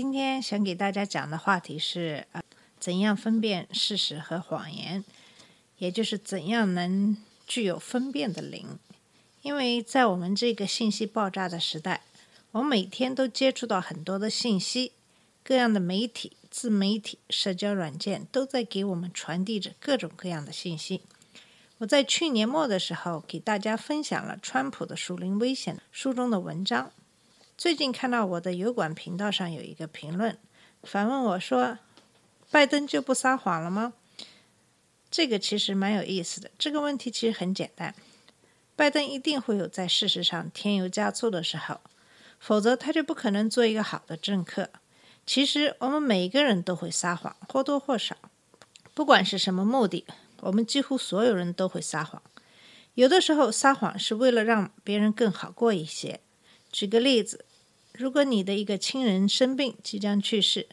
今天想给大家讲的话题是呃，怎样分辨事实和谎言，也就是怎样能具有分辨的灵。因为在我们这个信息爆炸的时代，我每天都接触到很多的信息，各样的媒体、自媒体、社交软件都在给我们传递着各种各样的信息。我在去年末的时候给大家分享了川普的《属灵危险》书中的文章。最近看到我的油管频道上有一个评论，反问我说：“拜登就不撒谎了吗？”这个其实蛮有意思的。这个问题其实很简单，拜登一定会有在事实上添油加醋的时候，否则他就不可能做一个好的政客。其实我们每一个人都会撒谎，或多或少，不管是什么目的，我们几乎所有人都会撒谎。有的时候撒谎是为了让别人更好过一些。举个例子，如果你的一个亲人生病即将去世，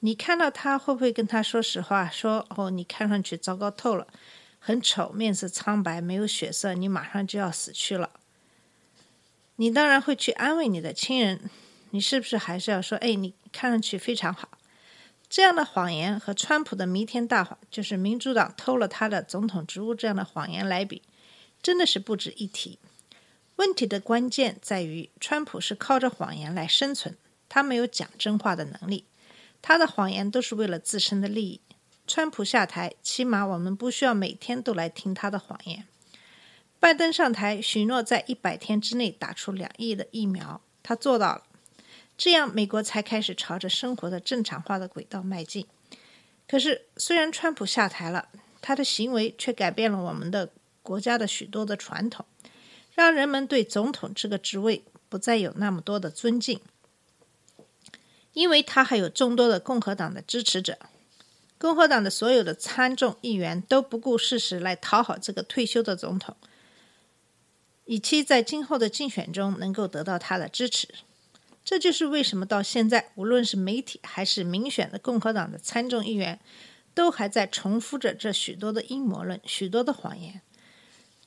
你看到他会不会跟他说实话？说哦，你看上去糟糕透了，很丑，面色苍白，没有血色，你马上就要死去了。你当然会去安慰你的亲人，你是不是还是要说，哎，你看上去非常好？这样的谎言和川普的弥天大谎，就是民主党偷了他的总统职务这样的谎言来比，真的是不值一提。问题的关键在于，川普是靠着谎言来生存，他没有讲真话的能力，他的谎言都是为了自身的利益。川普下台，起码我们不需要每天都来听他的谎言。拜登上台，许诺在一百天之内打出两亿的疫苗，他做到了，这样美国才开始朝着生活的正常化的轨道迈进。可是，虽然川普下台了，他的行为却改变了我们的国家的许多的传统。让人们对总统这个职位不再有那么多的尊敬，因为他还有众多的共和党的支持者。共和党的所有的参众议员都不顾事实来讨好这个退休的总统，以期在今后的竞选中能够得到他的支持。这就是为什么到现在，无论是媒体还是民选的共和党的参众议员，都还在重复着这许多的阴谋论、许多的谎言。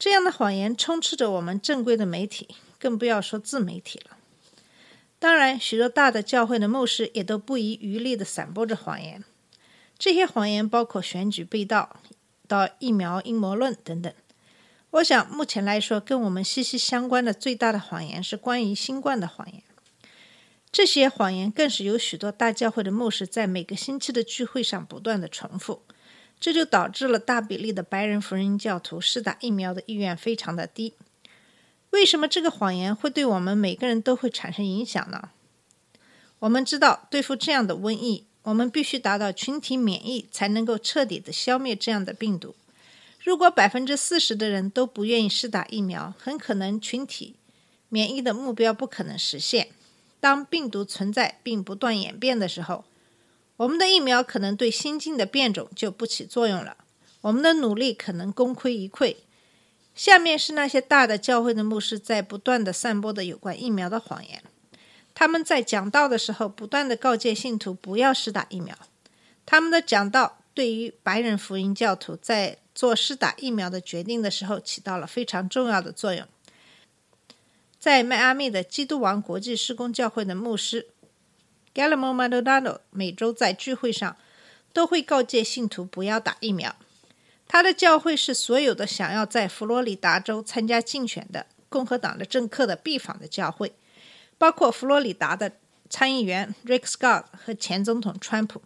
这样的谎言充斥着我们正规的媒体，更不要说自媒体了。当然，许多大的教会的牧师也都不遗余力地散播着谎言。这些谎言包括选举被盗、到疫苗阴谋论等等。我想，目前来说，跟我们息息相关的最大的谎言是关于新冠的谎言。这些谎言更是有许多大教会的牧师在每个星期的聚会上不断的重复。这就导致了大比例的白人福音教徒施打疫苗的意愿非常的低。为什么这个谎言会对我们每个人都会产生影响呢？我们知道，对付这样的瘟疫，我们必须达到群体免疫，才能够彻底的消灭这样的病毒。如果百分之四十的人都不愿意施打疫苗，很可能群体免疫的目标不可能实现。当病毒存在并不断演变的时候，我们的疫苗可能对新进的变种就不起作用了，我们的努力可能功亏一篑。下面是那些大的教会的牧师在不断的散播的有关疫苗的谎言。他们在讲道的时候不断的告诫信徒不要施打疫苗。他们的讲道对于白人福音教徒在做施打疫苗的决定的时候起到了非常重要的作用。在迈阿密的基督王国际施工教会的牧师。G a l l e m o Maldonado 每周在聚会上都会告诫信徒不要打疫苗。他的教会是所有的想要在佛罗里达州参加竞选的共和党的政客的必访的教会，包括佛罗里达的参议员 Rick Scott 和前总统川普。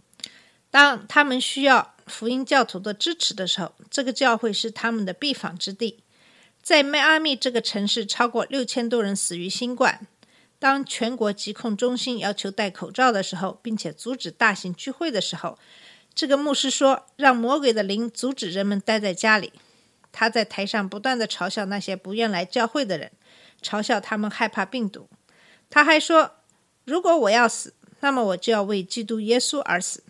当他们需要福音教徒的支持的时候，这个教会是他们的必访之地。在迈阿密这个城市，超过六千多人死于新冠。当全国疾控中心要求戴口罩的时候，并且阻止大型聚会的时候，这个牧师说：“让魔鬼的灵阻止人们待在家里。”他在台上不断的嘲笑那些不愿来教会的人，嘲笑他们害怕病毒。他还说：“如果我要死，那么我就要为基督耶稣而死。”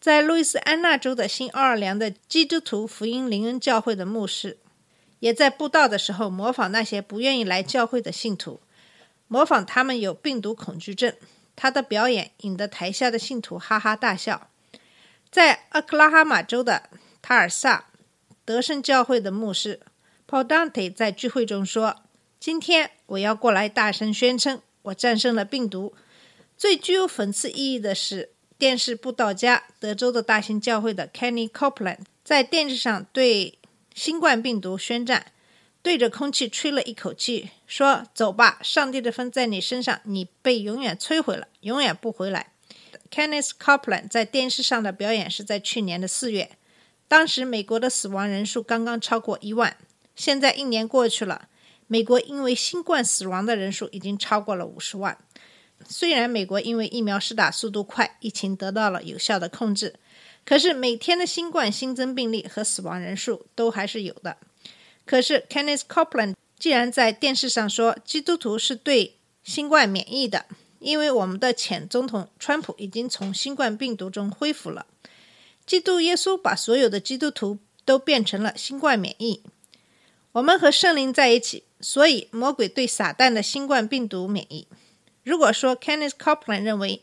在路易斯安那州的新奥尔良的基督徒福音灵恩教会的牧师，也在布道的时候模仿那些不愿意来教会的信徒，模仿他们有病毒恐惧症。他的表演引得台下的信徒哈哈大笑。在俄克拉哈马州的塔尔萨德胜教会的牧师 Paul Dante 在聚会中说：“今天我要过来大声宣称，我战胜了病毒。”最具有讽刺意义的是，电视布道家德州的大型教会的 Kenny Copeland 在电视上对新冠病毒宣战。对着空气吹了一口气，说：“走吧，上帝的风在你身上，你被永远摧毁了，永远不回来。” Kenneth Copeland 在电视上的表演是在去年的四月，当时美国的死亡人数刚刚超过一万。现在一年过去了，美国因为新冠死亡的人数已经超过了五十万。虽然美国因为疫苗施打速度快，疫情得到了有效的控制，可是每天的新冠新增病例和死亡人数都还是有的。可是，Kenneth Copeland 既然在电视上说基督徒是对新冠免疫的，因为我们的前总统川普已经从新冠病毒中恢复了。基督耶稣把所有的基督徒都变成了新冠免疫。我们和圣灵在一起，所以魔鬼对撒旦的新冠病毒免疫。如果说 Kenneth Copeland 认为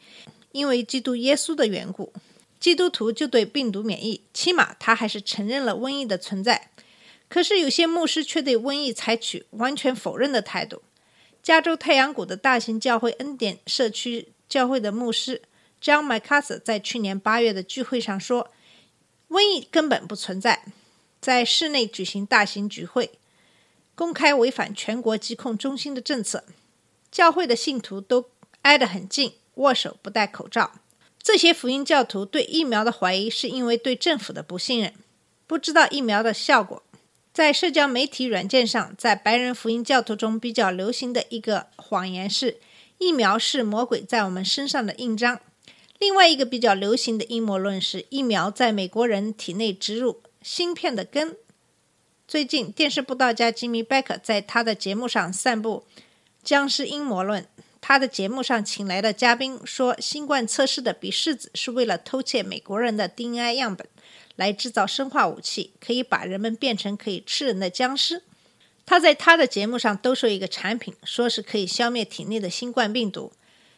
因为基督耶稣的缘故，基督徒就对病毒免疫，起码他还是承认了瘟疫的存在。可是有些牧师却对瘟疫采取完全否认的态度。加州太阳谷的大型教会恩典社区教会的牧师 John MacArthur 在去年八月的聚会上说：“瘟疫根本不存在。”在室内举行大型聚会，公开违反全国疾控中心的政策。教会的信徒都挨得很近，握手不戴口罩。这些福音教徒对疫苗的怀疑是因为对政府的不信任，不知道疫苗的效果。在社交媒体软件上，在白人福音教徒中比较流行的一个谎言是，疫苗是魔鬼在我们身上的印章。另外一个比较流行的阴谋论是，疫苗在美国人体内植入芯片的根。最近，电视布道家吉米·贝克在他的节目上散布僵尸阴谋论。他的节目上请来的嘉宾说，新冠测试的比试子是为了偷窃美国人的 DNA 样本。来制造生化武器，可以把人们变成可以吃人的僵尸。他在他的节目上兜售一个产品，说是可以消灭体内的新冠病毒。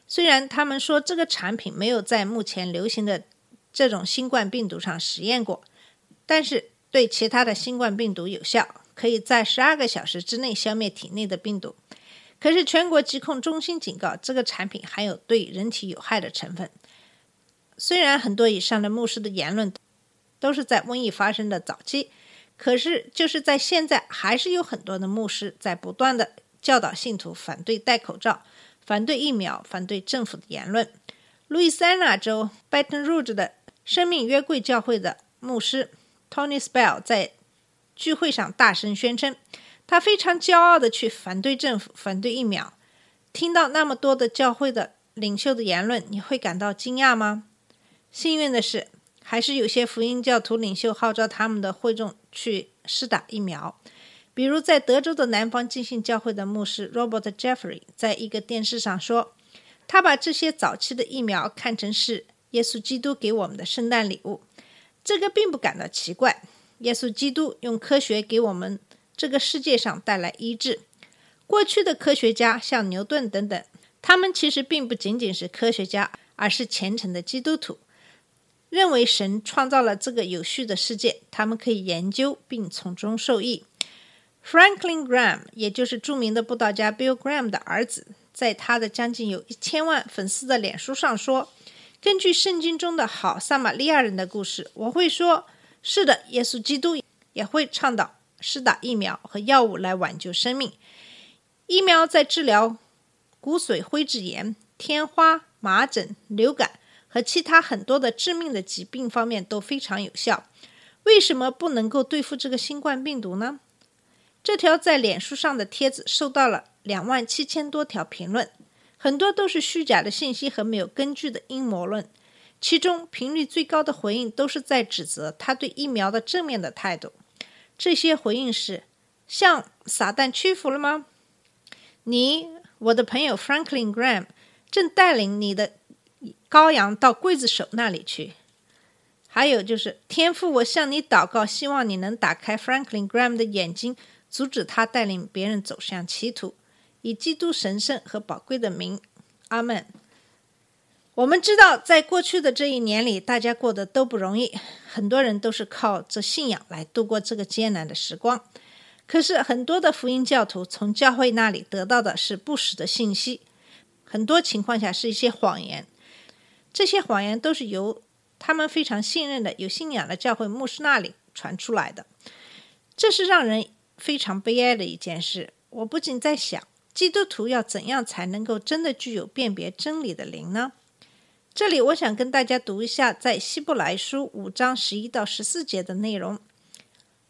虽然他们说这个产品没有在目前流行的这种新冠病毒上实验过，但是对其他的新冠病毒有效，可以在十二个小时之内消灭体内的病毒。可是全国疾控中心警告，这个产品含有对人体有害的成分。虽然很多以上的牧师的言论。都是在瘟疫发生的早期，可是就是在现在，还是有很多的牧师在不断的教导信徒反对戴口罩、反对疫苗、反对政府的言论。路易斯安那州 Baton Rouge 的生命约柜教会的牧师 Tony Spell 在聚会上大声宣称，他非常骄傲的去反对政府、反对疫苗。听到那么多的教会的领袖的言论，你会感到惊讶吗？幸运的是。还是有些福音教徒领袖号召他们的会众去施打疫苗，比如在德州的南方浸信教会的牧师 Robert Jeffrey 在一个电视上说，他把这些早期的疫苗看成是耶稣基督给我们的圣诞礼物。这个并不感到奇怪，耶稣基督用科学给我们这个世界上带来医治。过去的科学家像牛顿等等，他们其实并不仅仅是科学家，而是虔诚的基督徒。认为神创造了这个有序的世界，他们可以研究并从中受益。Franklin Graham，也就是著名的布道家 Bill Graham 的儿子，在他的将近有一千万粉丝的脸书上说：“根据圣经中的好撒玛利亚人的故事，我会说，是的，耶稣基督也会倡导施打疫苗和药物来挽救生命。疫苗在治疗骨髓灰质炎、天花、麻疹、流感。”和其他很多的致命的疾病方面都非常有效，为什么不能够对付这个新冠病毒呢？这条在脸书上的帖子受到了两万七千多条评论，很多都是虚假的信息和没有根据的阴谋论，其中频率最高的回应都是在指责他对疫苗的正面的态度。这些回应是：向撒旦屈服了吗？你，我的朋友 Franklin Graham 正带领你的。羔羊到刽子手那里去。还有就是天父，我向你祷告，希望你能打开 Franklin Graham 的眼睛，阻止他带领别人走向歧途。以基督神圣和宝贵的名，阿门。我们知道，在过去的这一年里，大家过得都不容易，很多人都是靠着信仰来度过这个艰难的时光。可是，很多的福音教徒从教会那里得到的是不实的信息，很多情况下是一些谎言。这些谎言都是由他们非常信任的、有信仰的教会牧师那里传出来的，这是让人非常悲哀的一件事。我不仅在想，基督徒要怎样才能够真的具有辨别真理的灵呢？这里我想跟大家读一下在希伯来书五章十一到十四节的内容。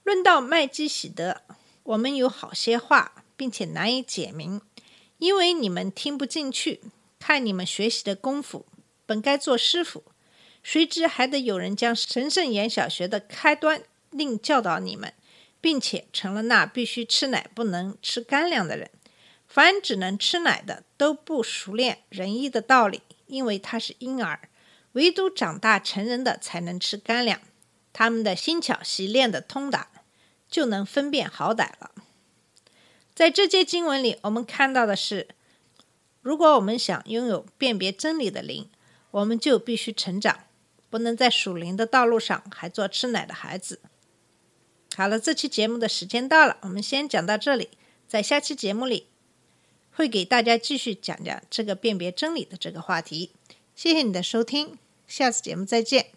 论到麦基喜德，我们有好些话，并且难以解明，因为你们听不进去。看你们学习的功夫，本该做师傅，谁知还得有人将神圣言小学的开端另教导你们，并且成了那必须吃奶不能吃干粮的人。凡只能吃奶的，都不熟练仁义的道理。因为他是婴儿，唯独长大成人的才能吃干粮。他们的心巧习练的通达，就能分辨好歹了。在这节经文里，我们看到的是，如果我们想拥有辨别真理的灵，我们就必须成长，不能在属灵的道路上还做吃奶的孩子。好了，这期节目的时间到了，我们先讲到这里，在下期节目里。会给大家继续讲讲这个辨别真理的这个话题。谢谢你的收听，下次节目再见。